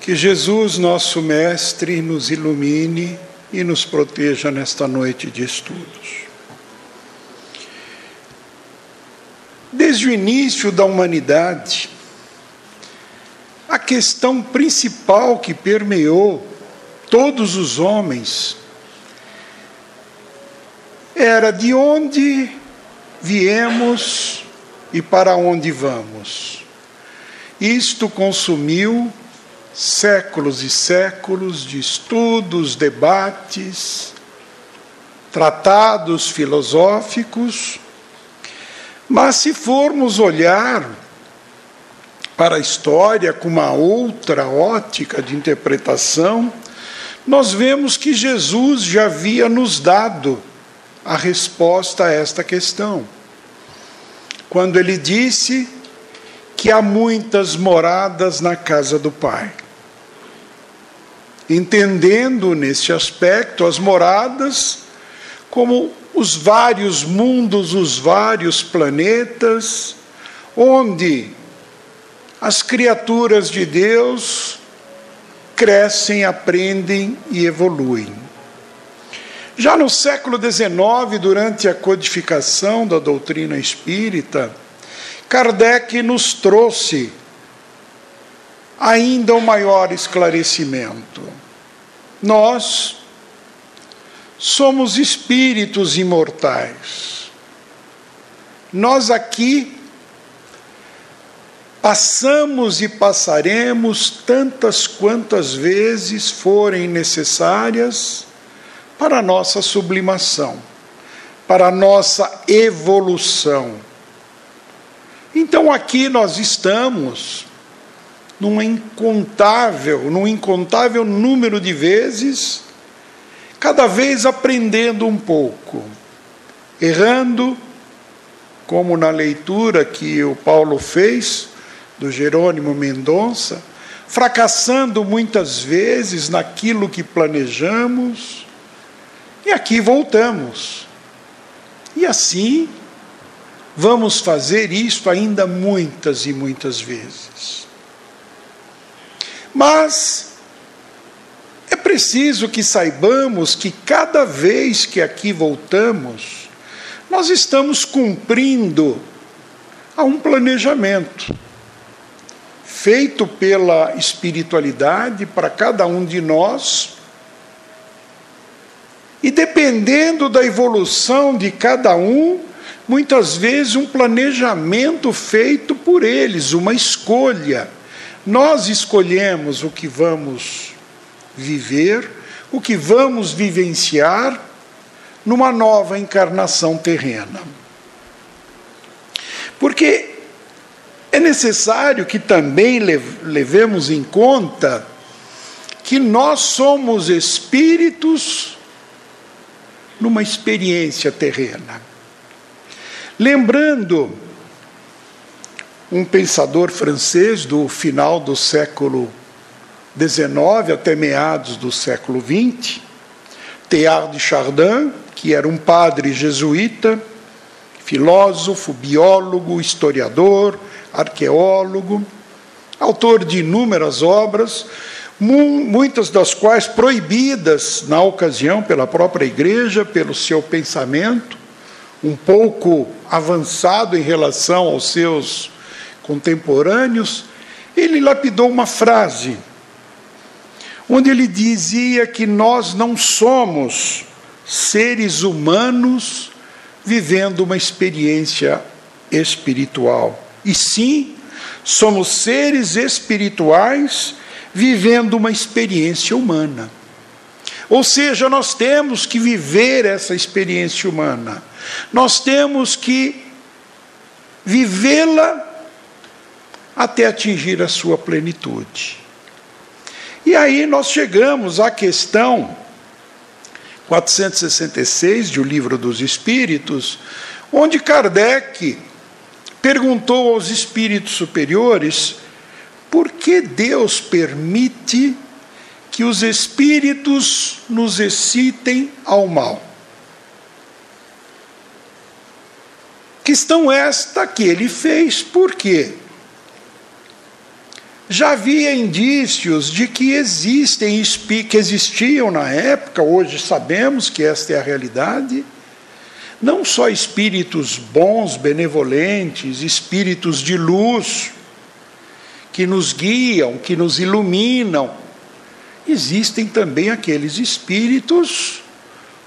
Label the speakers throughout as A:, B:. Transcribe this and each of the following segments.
A: Que Jesus, nosso Mestre, nos ilumine e nos proteja nesta noite de estudos. Desde o início da humanidade, a questão principal que permeou todos os homens era de onde viemos e para onde vamos. Isto consumiu séculos e séculos de estudos, debates, tratados filosóficos, mas se formos olhar para a história com uma outra ótica de interpretação, nós vemos que Jesus já havia nos dado a resposta a esta questão. Quando ele disse que há muitas moradas na casa do Pai. Entendendo nesse aspecto as moradas como os vários mundos, os vários planetas, onde as criaturas de Deus crescem, aprendem e evoluem. Já no século XIX, durante a codificação da doutrina espírita, Kardec nos trouxe ainda um maior esclarecimento. Nós somos espíritos imortais. Nós aqui passamos e passaremos tantas quantas vezes forem necessárias para a nossa sublimação, para a nossa evolução. Então aqui nós estamos num incontável, num incontável número de vezes cada vez aprendendo um pouco, errando, como na leitura que o Paulo fez do Jerônimo Mendonça, fracassando muitas vezes naquilo que planejamos, e aqui voltamos. E assim vamos fazer isto ainda muitas e muitas vezes. Mas é preciso que saibamos que cada vez que aqui voltamos, nós estamos cumprindo a um planejamento feito pela espiritualidade para cada um de nós. E dependendo da evolução de cada um, muitas vezes um planejamento feito por eles, uma escolha. Nós escolhemos o que vamos viver, o que vamos vivenciar numa nova encarnação terrena. Porque é necessário que também levemos em conta que nós somos espíritos numa experiência terrena. Lembrando um pensador francês do final do século 19 até meados do século XX, Teilhard de Chardin, que era um padre jesuíta, filósofo, biólogo, historiador, arqueólogo, autor de inúmeras obras, muitas das quais proibidas na ocasião pela própria igreja, pelo seu pensamento, um pouco avançado em relação aos seus contemporâneos, ele lapidou uma frase onde ele dizia que nós não somos seres humanos vivendo uma experiência espiritual, e sim somos seres espirituais vivendo uma experiência humana. Ou seja, nós temos que viver essa experiência humana, nós temos que vivê-la até atingir a sua plenitude. E aí nós chegamos à questão 466 de O Livro dos Espíritos, onde Kardec perguntou aos espíritos superiores por que Deus permite que os espíritos nos excitem ao mal. Questão esta que ele fez, por quê? já havia indícios de que existem, que existiam na época, hoje sabemos que esta é a realidade, não só espíritos bons, benevolentes, espíritos de luz, que nos guiam, que nos iluminam, existem também aqueles espíritos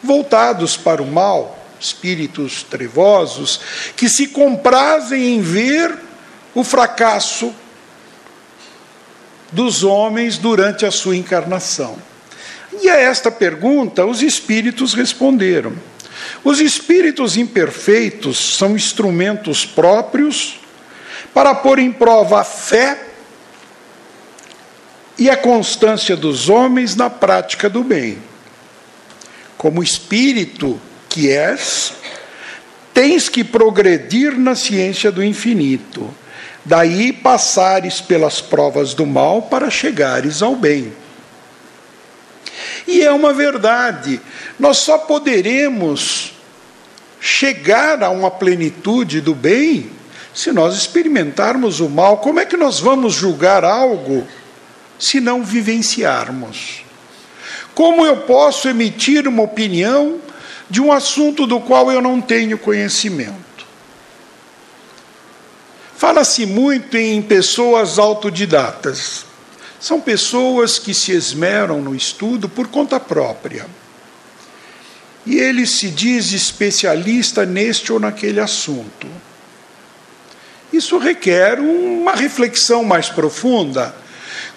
A: voltados para o mal, espíritos trevosos, que se comprazem em ver o fracasso dos homens durante a sua encarnação. E a esta pergunta os espíritos responderam. Os espíritos imperfeitos são instrumentos próprios para pôr em prova a fé e a constância dos homens na prática do bem. Como espírito que és, tens que progredir na ciência do infinito, daí passares pelas provas do mal para chegares ao bem. E é uma verdade, nós só poderemos chegar a uma plenitude do bem se nós experimentarmos o mal. Como é que nós vamos julgar algo se não vivenciarmos? Como eu posso emitir uma opinião de um assunto do qual eu não tenho conhecimento? Fala-se muito em pessoas autodidatas. São pessoas que se esmeram no estudo por conta própria. E ele se diz especialista neste ou naquele assunto. Isso requer uma reflexão mais profunda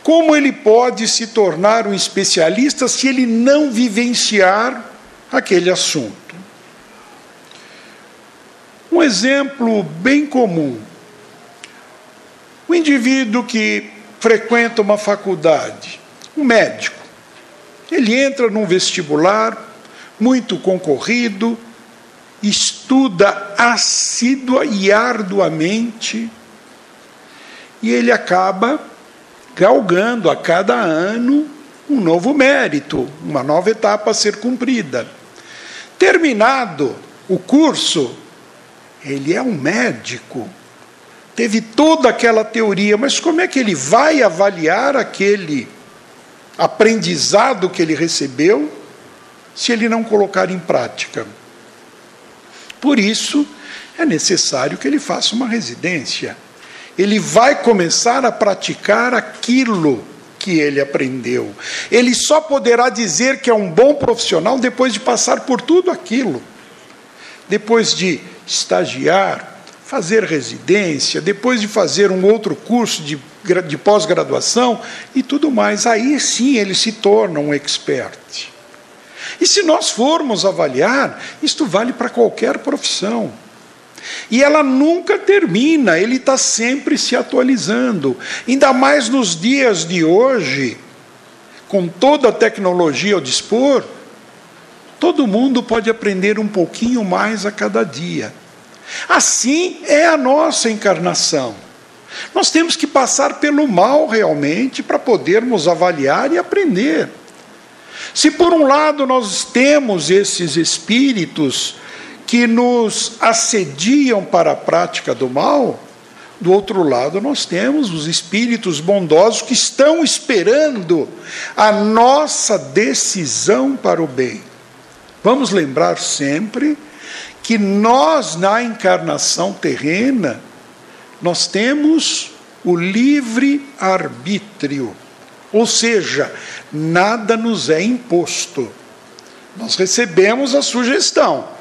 A: como ele pode se tornar um especialista se ele não vivenciar aquele assunto? Um exemplo bem comum: o indivíduo que frequenta uma faculdade, um médico, ele entra num vestibular muito concorrido, estuda assídua e arduamente, e ele acaba galgando a cada ano um novo mérito, uma nova etapa a ser cumprida. Terminado o curso, ele é um médico, teve toda aquela teoria, mas como é que ele vai avaliar aquele aprendizado que ele recebeu se ele não colocar em prática? Por isso, é necessário que ele faça uma residência ele vai começar a praticar aquilo que ele aprendeu. Ele só poderá dizer que é um bom profissional depois de passar por tudo aquilo. Depois de estagiar, fazer residência, depois de fazer um outro curso de, de pós-graduação e tudo mais. Aí sim ele se torna um expert. E se nós formos avaliar, isto vale para qualquer profissão. E ela nunca termina, ele está sempre se atualizando. Ainda mais nos dias de hoje, com toda a tecnologia ao dispor, todo mundo pode aprender um pouquinho mais a cada dia. Assim é a nossa encarnação. Nós temos que passar pelo mal realmente para podermos avaliar e aprender. Se por um lado nós temos esses espíritos que nos assediam para a prática do mal, do outro lado, nós temos os espíritos bondosos que estão esperando a nossa decisão para o bem. Vamos lembrar sempre que nós, na encarnação terrena, nós temos o livre arbítrio, ou seja, nada nos é imposto. Nós recebemos a sugestão.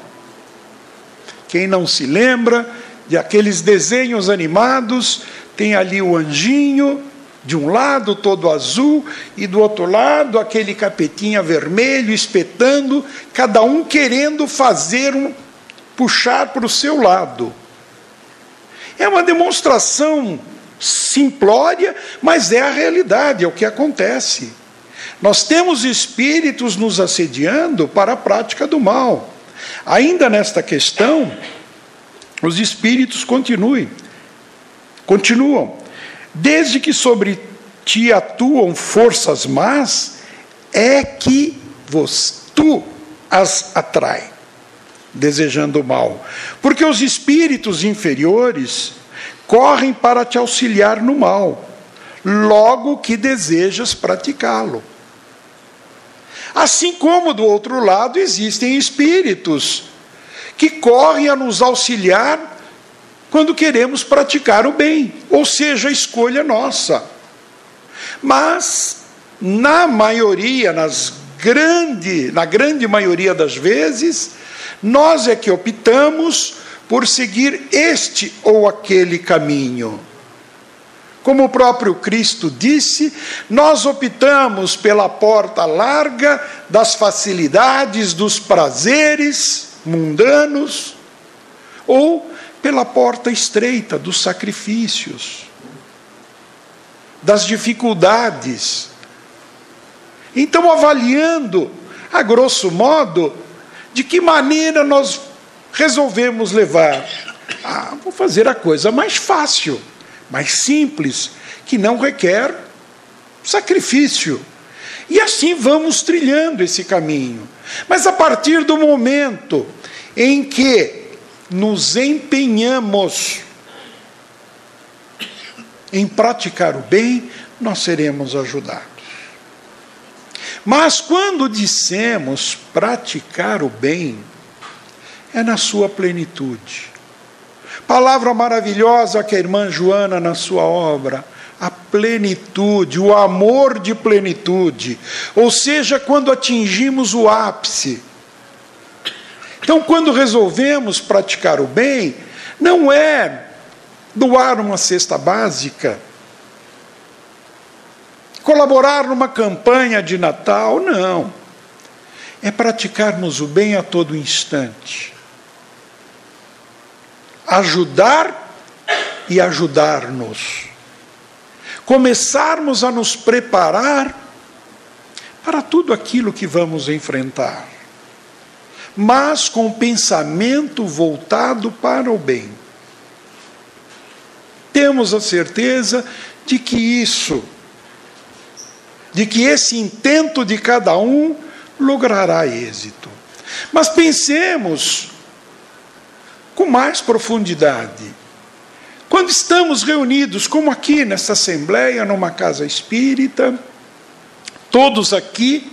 A: Quem não se lembra de aqueles desenhos animados, tem ali o anjinho, de um lado todo azul e do outro lado aquele capetinha vermelho espetando, cada um querendo fazer um puxar para o seu lado. É uma demonstração simplória, mas é a realidade, é o que acontece. Nós temos espíritos nos assediando para a prática do mal. Ainda nesta questão, os espíritos continuem, continuam. Desde que sobre ti atuam forças más, é que vos, tu as atrai, desejando o mal. Porque os espíritos inferiores correm para te auxiliar no mal, logo que desejas praticá-lo. Assim como do outro lado existem espíritos que correm a nos auxiliar quando queremos praticar o bem, ou seja, a escolha nossa. Mas na maioria, nas grande, na grande maioria das vezes, nós é que optamos por seguir este ou aquele caminho. Como o próprio Cristo disse, nós optamos pela porta larga das facilidades, dos prazeres mundanos, ou pela porta estreita dos sacrifícios, das dificuldades. Então, avaliando, a grosso modo, de que maneira nós resolvemos levar. Ah, vou fazer a coisa mais fácil mais simples, que não requer sacrifício. E assim vamos trilhando esse caminho. Mas a partir do momento em que nos empenhamos em praticar o bem, nós seremos ajudados. Mas quando dissemos praticar o bem, é na sua plenitude. Palavra maravilhosa que a irmã Joana, na sua obra, a plenitude, o amor de plenitude, ou seja, quando atingimos o ápice. Então, quando resolvemos praticar o bem, não é doar uma cesta básica, colaborar numa campanha de Natal, não. É praticarmos o bem a todo instante ajudar e ajudar-nos. Começarmos a nos preparar para tudo aquilo que vamos enfrentar, mas com o pensamento voltado para o bem. Temos a certeza de que isso, de que esse intento de cada um logrará êxito. Mas pensemos com mais profundidade. Quando estamos reunidos, como aqui nessa assembleia, numa casa espírita, todos aqui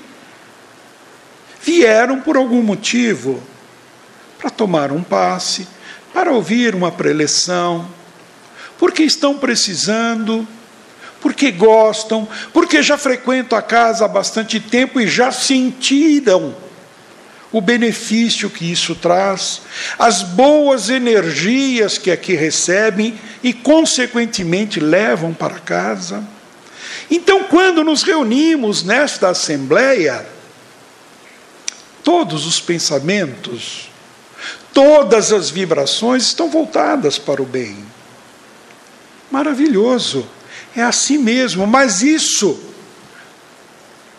A: vieram por algum motivo para tomar um passe, para ouvir uma preleção, porque estão precisando, porque gostam, porque já frequentam a casa há bastante tempo e já sentiram o benefício que isso traz, as boas energias que aqui recebem e, consequentemente, levam para casa. Então, quando nos reunimos nesta Assembleia, todos os pensamentos, todas as vibrações estão voltadas para o bem. Maravilhoso, é assim mesmo, mas isso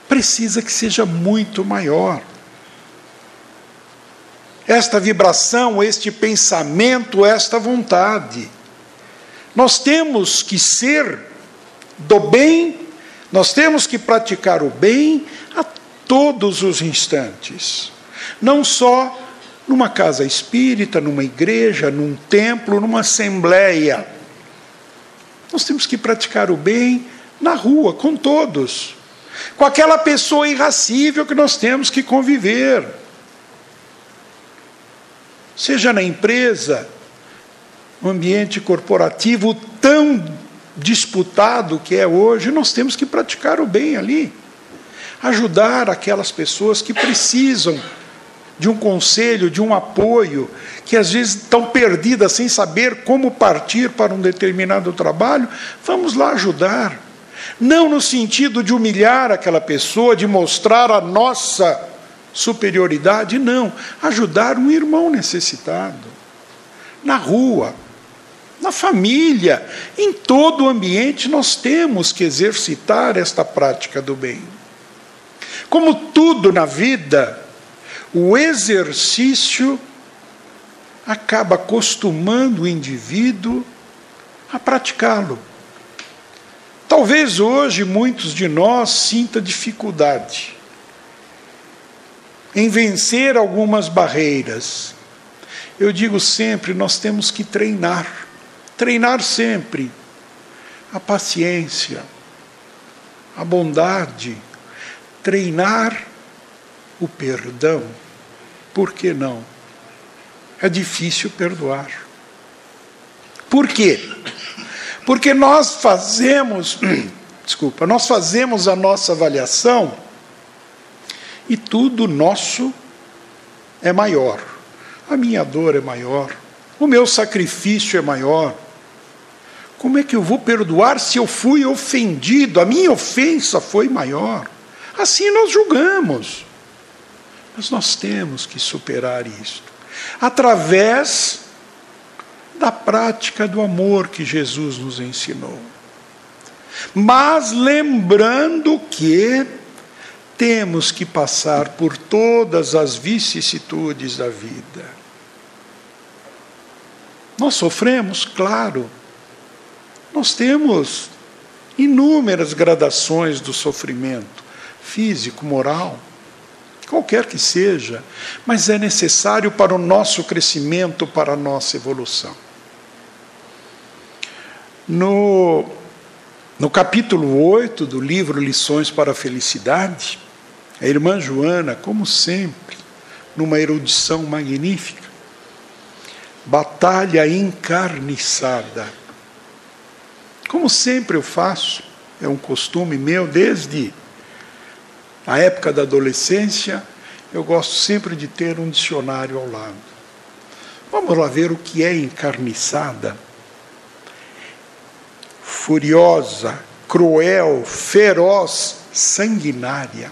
A: precisa que seja muito maior esta vibração, este pensamento, esta vontade. Nós temos que ser do bem, nós temos que praticar o bem a todos os instantes. Não só numa casa espírita, numa igreja, num templo, numa assembleia. Nós temos que praticar o bem na rua, com todos. Com aquela pessoa irracível que nós temos que conviver seja na empresa, no ambiente corporativo tão disputado que é hoje, nós temos que praticar o bem ali. Ajudar aquelas pessoas que precisam de um conselho, de um apoio, que às vezes estão perdidas sem saber como partir para um determinado trabalho, vamos lá ajudar. Não no sentido de humilhar aquela pessoa, de mostrar a nossa superioridade, não. Ajudar um irmão necessitado. Na rua, na família, em todo o ambiente, nós temos que exercitar esta prática do bem. Como tudo na vida, o exercício acaba acostumando o indivíduo a praticá-lo. Talvez hoje muitos de nós sinta dificuldade em vencer algumas barreiras. Eu digo sempre, nós temos que treinar, treinar sempre a paciência, a bondade, treinar o perdão. Por que não? É difícil perdoar. Por quê? Porque nós fazemos, desculpa, nós fazemos a nossa avaliação e tudo nosso é maior. A minha dor é maior, o meu sacrifício é maior. Como é que eu vou perdoar se eu fui ofendido? A minha ofensa foi maior. Assim nós julgamos. Mas nós temos que superar isto através da prática do amor que Jesus nos ensinou. Mas lembrando que temos que passar por todas as vicissitudes da vida. Nós sofremos, claro. Nós temos inúmeras gradações do sofrimento físico, moral, qualquer que seja, mas é necessário para o nosso crescimento, para a nossa evolução. No, no capítulo 8 do livro Lições para a Felicidade, a irmã Joana, como sempre, numa erudição magnífica, batalha encarniçada. Como sempre eu faço, é um costume meu desde a época da adolescência, eu gosto sempre de ter um dicionário ao lado. Vamos lá ver o que é encarniçada furiosa, cruel, feroz, sanguinária.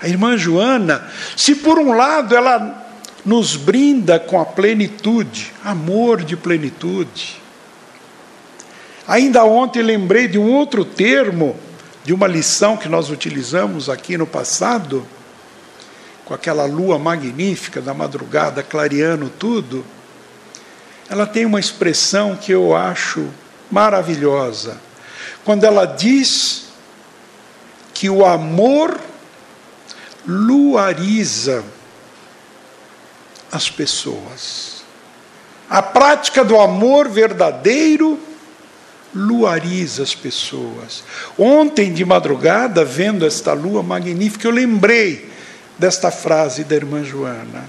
A: A irmã Joana, se por um lado ela nos brinda com a plenitude, amor de plenitude. Ainda ontem lembrei de um outro termo, de uma lição que nós utilizamos aqui no passado, com aquela lua magnífica da madrugada clareando tudo. Ela tem uma expressão que eu acho maravilhosa. Quando ela diz que o amor luariza as pessoas. A prática do amor verdadeiro luariza as pessoas. Ontem de madrugada, vendo esta lua magnífica, eu lembrei desta frase da irmã Joana.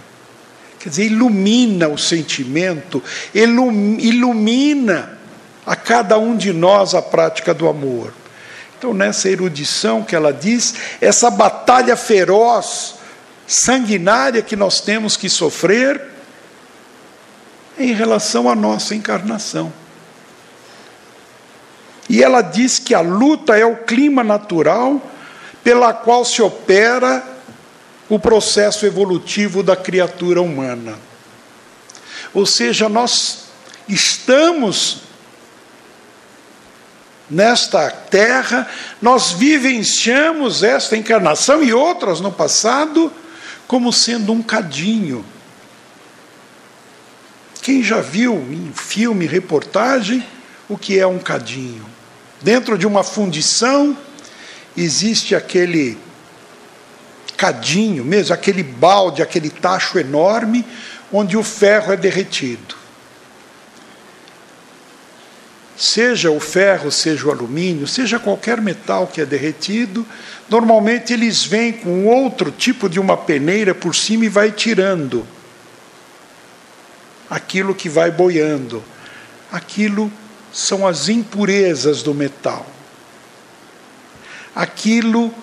A: Quer dizer, ilumina o sentimento, ilumina a cada um de nós a prática do amor. Então, nessa erudição que ela diz, essa batalha feroz, sanguinária que nós temos que sofrer em relação à nossa encarnação. E ela diz que a luta é o clima natural pela qual se opera o processo evolutivo da criatura humana. Ou seja, nós estamos nesta terra, nós vivenciamos esta encarnação e outras no passado como sendo um cadinho. Quem já viu em filme, reportagem, o que é um cadinho? Dentro de uma fundição existe aquele cadinho mesmo, aquele balde, aquele tacho enorme onde o ferro é derretido. Seja o ferro, seja o alumínio, seja qualquer metal que é derretido, normalmente eles vêm com outro tipo de uma peneira por cima e vai tirando aquilo que vai boiando. Aquilo são as impurezas do metal. Aquilo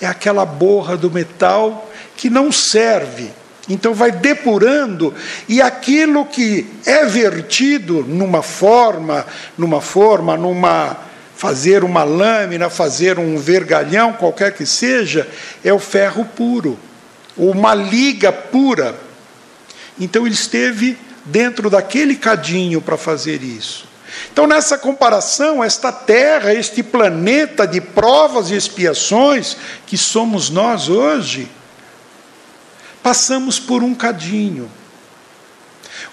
A: é aquela borra do metal que não serve então vai depurando e aquilo que é vertido numa forma, numa forma, numa fazer uma lâmina, fazer um vergalhão, qualquer que seja, é o ferro puro, ou uma liga pura. Então ele esteve dentro daquele cadinho para fazer isso. Então, nessa comparação, esta terra, este planeta de provas e expiações que somos nós hoje, passamos por um cadinho,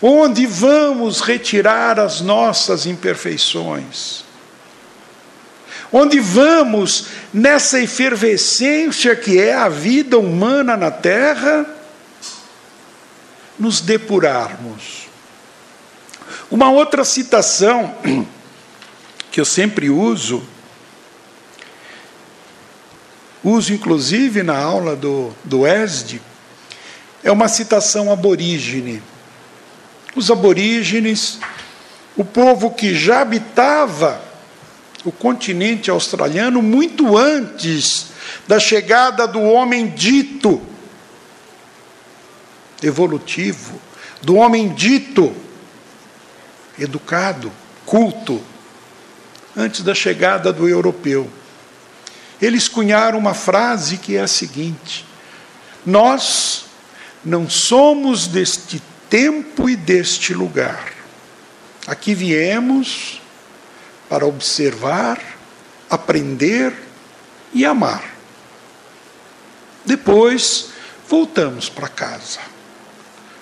A: onde vamos retirar as nossas imperfeições, onde vamos, nessa efervescência que é a vida humana na terra, nos depurarmos. Uma outra citação que eu sempre uso uso inclusive na aula do, do ESD, é uma citação aborígene. Os aborígenes, o povo que já habitava o continente australiano muito antes da chegada do homem dito evolutivo, do homem dito educado, culto, antes da chegada do europeu. Eles cunharam uma frase que é a seguinte: Nós não somos deste tempo e deste lugar. Aqui viemos para observar, aprender e amar. Depois voltamos para casa.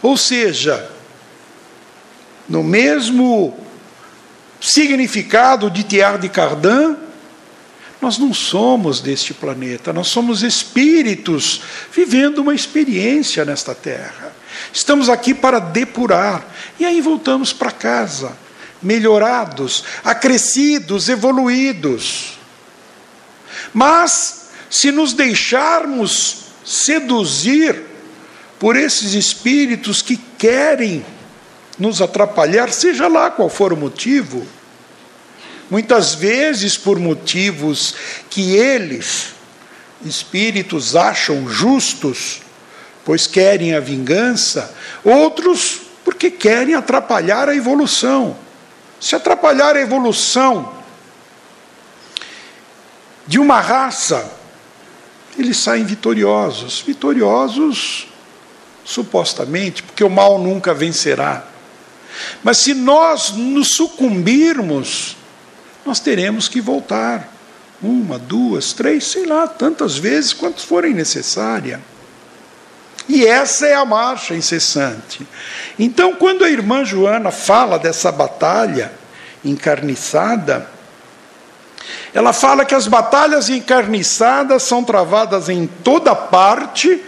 A: Ou seja, no mesmo significado de Tiar de Cardan, nós não somos deste planeta, nós somos espíritos vivendo uma experiência nesta terra. Estamos aqui para depurar, e aí voltamos para casa, melhorados, acrescidos, evoluídos. Mas, se nos deixarmos seduzir por esses espíritos que querem nos atrapalhar, seja lá qual for o motivo, muitas vezes por motivos que eles, espíritos, acham justos, pois querem a vingança, outros porque querem atrapalhar a evolução. Se atrapalhar a evolução de uma raça, eles saem vitoriosos. Vitoriosos, supostamente, porque o mal nunca vencerá. Mas se nós nos sucumbirmos nós teremos que voltar. Uma, duas, três, sei lá, tantas vezes quantas forem necessárias. E essa é a marcha incessante. Então, quando a irmã Joana fala dessa batalha encarniçada, ela fala que as batalhas encarniçadas são travadas em toda parte,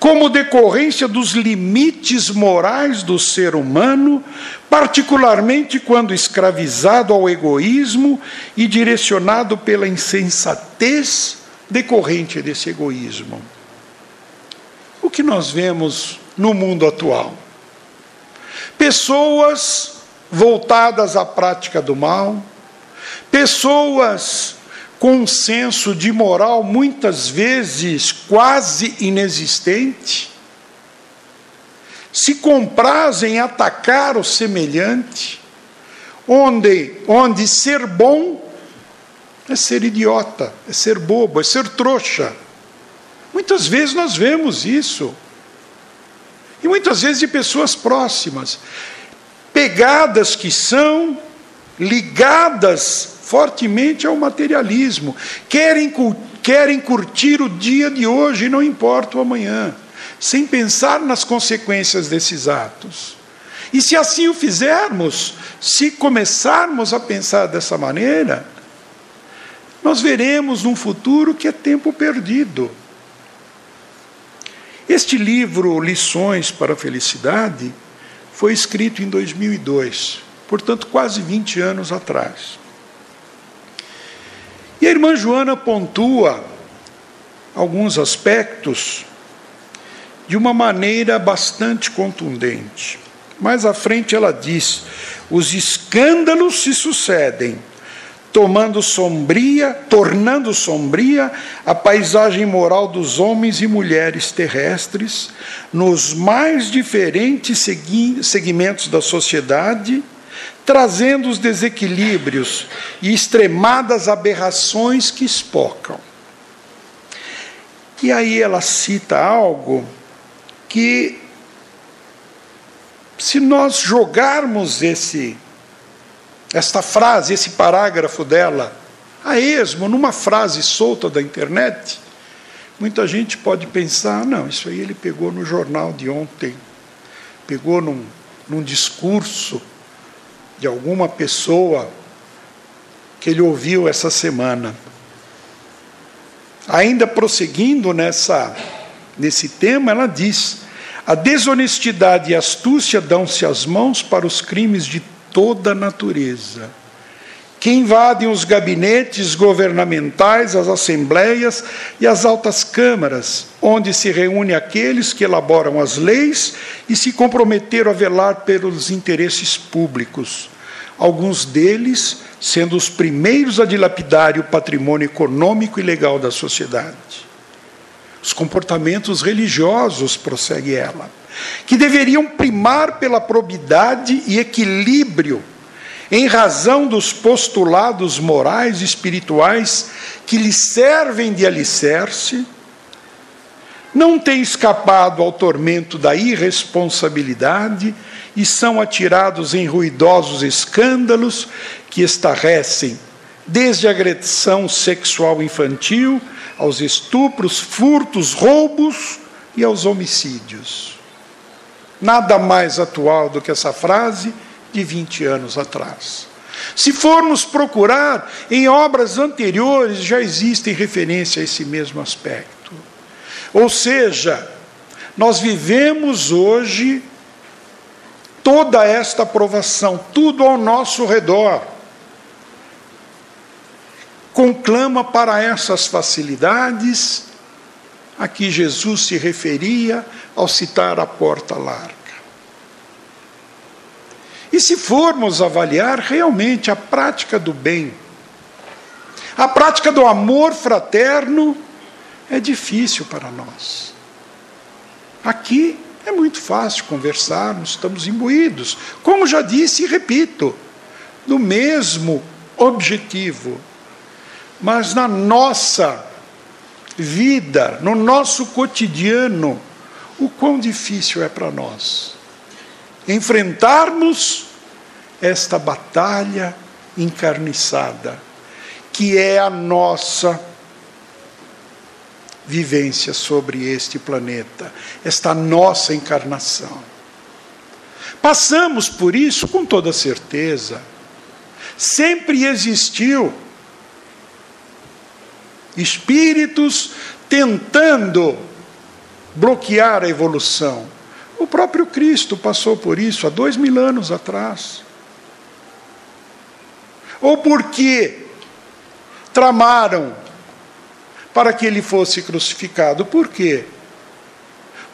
A: como decorrência dos limites morais do ser humano, particularmente quando escravizado ao egoísmo e direcionado pela insensatez decorrente desse egoísmo. O que nós vemos no mundo atual? Pessoas voltadas à prática do mal, Pessoas com um senso de moral muitas vezes quase inexistente, se comprazem em atacar o semelhante, onde, onde ser bom é ser idiota, é ser bobo, é ser trouxa. Muitas vezes nós vemos isso. E muitas vezes de pessoas próximas, pegadas que são, ligadas fortemente ao materialismo. Querem, querem curtir o dia de hoje, não importa o amanhã, sem pensar nas consequências desses atos. E se assim o fizermos, se começarmos a pensar dessa maneira, nós veremos num futuro que é tempo perdido. Este livro, Lições para a Felicidade, foi escrito em 2002, portanto, quase 20 anos atrás. E a irmã Joana pontua alguns aspectos de uma maneira bastante contundente. Mais à frente ela diz: os escândalos se sucedem, tomando sombria, tornando sombria a paisagem moral dos homens e mulheres terrestres nos mais diferentes segmentos da sociedade trazendo os desequilíbrios e extremadas aberrações que espocam. E aí ela cita algo que, se nós jogarmos esse, esta frase, esse parágrafo dela, a esmo, numa frase solta da internet, muita gente pode pensar: não, isso aí ele pegou no jornal de ontem, pegou num, num discurso de alguma pessoa que ele ouviu essa semana. Ainda prosseguindo nessa nesse tema, ela diz: a desonestidade e a astúcia dão-se as mãos para os crimes de toda a natureza. Que invadem os gabinetes governamentais, as assembleias e as altas câmaras, onde se reúnem aqueles que elaboram as leis e se comprometeram a velar pelos interesses públicos. Alguns deles sendo os primeiros a dilapidar o patrimônio econômico e legal da sociedade. Os comportamentos religiosos, prossegue ela, que deveriam primar pela probidade e equilíbrio em razão dos postulados morais e espirituais que lhe servem de alicerce, não têm escapado ao tormento da irresponsabilidade e são atirados em ruidosos escândalos que estarrecem desde a agressão sexual infantil aos estupros, furtos, roubos e aos homicídios. Nada mais atual do que essa frase de 20 anos atrás. Se formos procurar, em obras anteriores já existem referência a esse mesmo aspecto. Ou seja, nós vivemos hoje toda esta aprovação, tudo ao nosso redor. Conclama para essas facilidades a que Jesus se referia ao citar a porta larga. E se formos avaliar realmente a prática do bem, a prática do amor fraterno é difícil para nós. Aqui é muito fácil conversarmos, estamos imbuídos, como já disse e repito, do mesmo objetivo. Mas na nossa vida, no nosso cotidiano, o quão difícil é para nós enfrentarmos esta batalha encarniçada, que é a nossa vivência sobre este planeta, esta nossa encarnação. Passamos por isso com toda certeza. Sempre existiu espíritos tentando bloquear a evolução. O próprio Cristo passou por isso há dois mil anos atrás. Ou porque tramaram para que ele fosse crucificado. Por quê?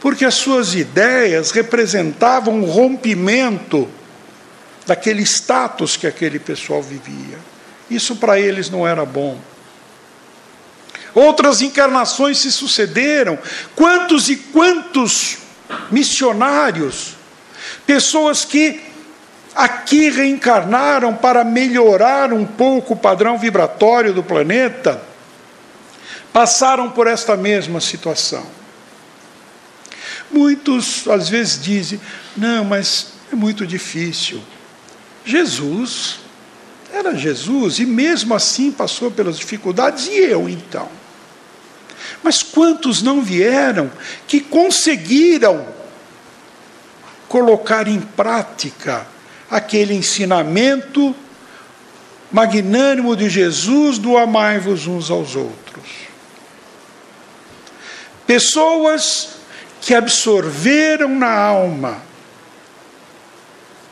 A: Porque as suas ideias representavam o rompimento daquele status que aquele pessoal vivia. Isso para eles não era bom. Outras encarnações se sucederam. Quantos e quantos missionários, pessoas que aqui reencarnaram para melhorar um pouco o padrão vibratório do planeta, passaram por esta mesma situação. Muitos às vezes dizem: não, mas é muito difícil. Jesus era Jesus e mesmo assim passou pelas dificuldades, e eu então? Mas quantos não vieram que conseguiram colocar em prática aquele ensinamento magnânimo de Jesus do amai-vos uns aos outros? Pessoas que absorveram na alma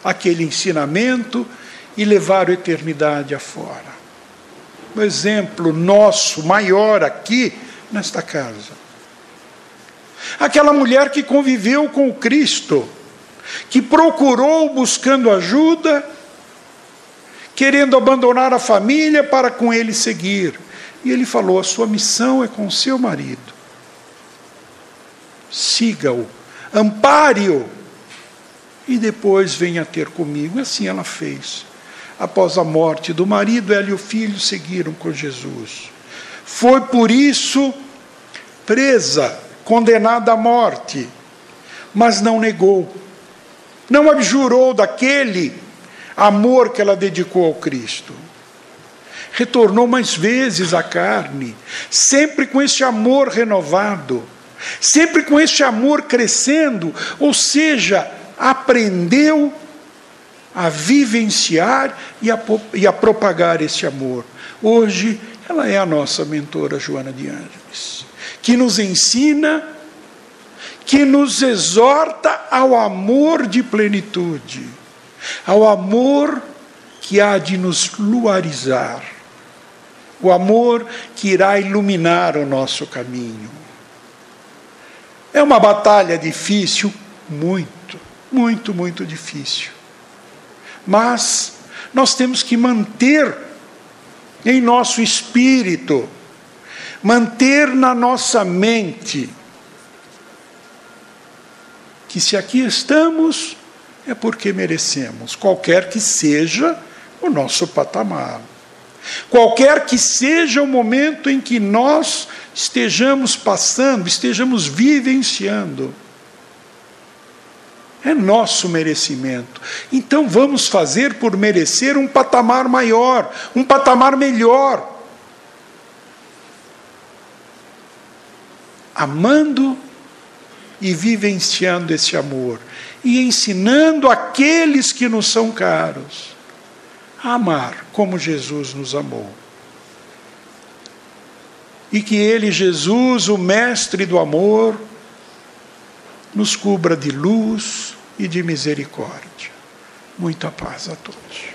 A: aquele ensinamento e levaram a eternidade afora. Um exemplo nosso maior aqui nesta casa. Aquela mulher que conviveu com o Cristo, que procurou buscando ajuda, querendo abandonar a família para com ele seguir. E ele falou: a sua missão é com seu marido. Siga-o, ampare-o, e depois venha ter comigo. E assim ela fez. Após a morte do marido, ela e o filho seguiram com Jesus. Foi por isso presa, condenada à morte, mas não negou, não abjurou daquele amor que ela dedicou ao Cristo. Retornou mais vezes à carne, sempre com este amor renovado, sempre com este amor crescendo, ou seja, aprendeu a vivenciar e a, e a propagar esse amor. Hoje, ela é a nossa mentora Joana de Ângeles, que nos ensina, que nos exorta ao amor de plenitude, ao amor que há de nos luarizar, o amor que irá iluminar o nosso caminho. É uma batalha difícil, muito, muito, muito difícil. Mas nós temos que manter em nosso espírito, manter na nossa mente, que se aqui estamos é porque merecemos, qualquer que seja o nosso patamar. Qualquer que seja o momento em que nós estejamos passando, estejamos vivenciando, é nosso merecimento. Então vamos fazer por merecer um patamar maior, um patamar melhor. Amando e vivenciando esse amor e ensinando aqueles que nos são caros a amar como Jesus nos amou. E que Ele, Jesus, o Mestre do amor, nos cubra de luz e de misericórdia. Muita paz a todos.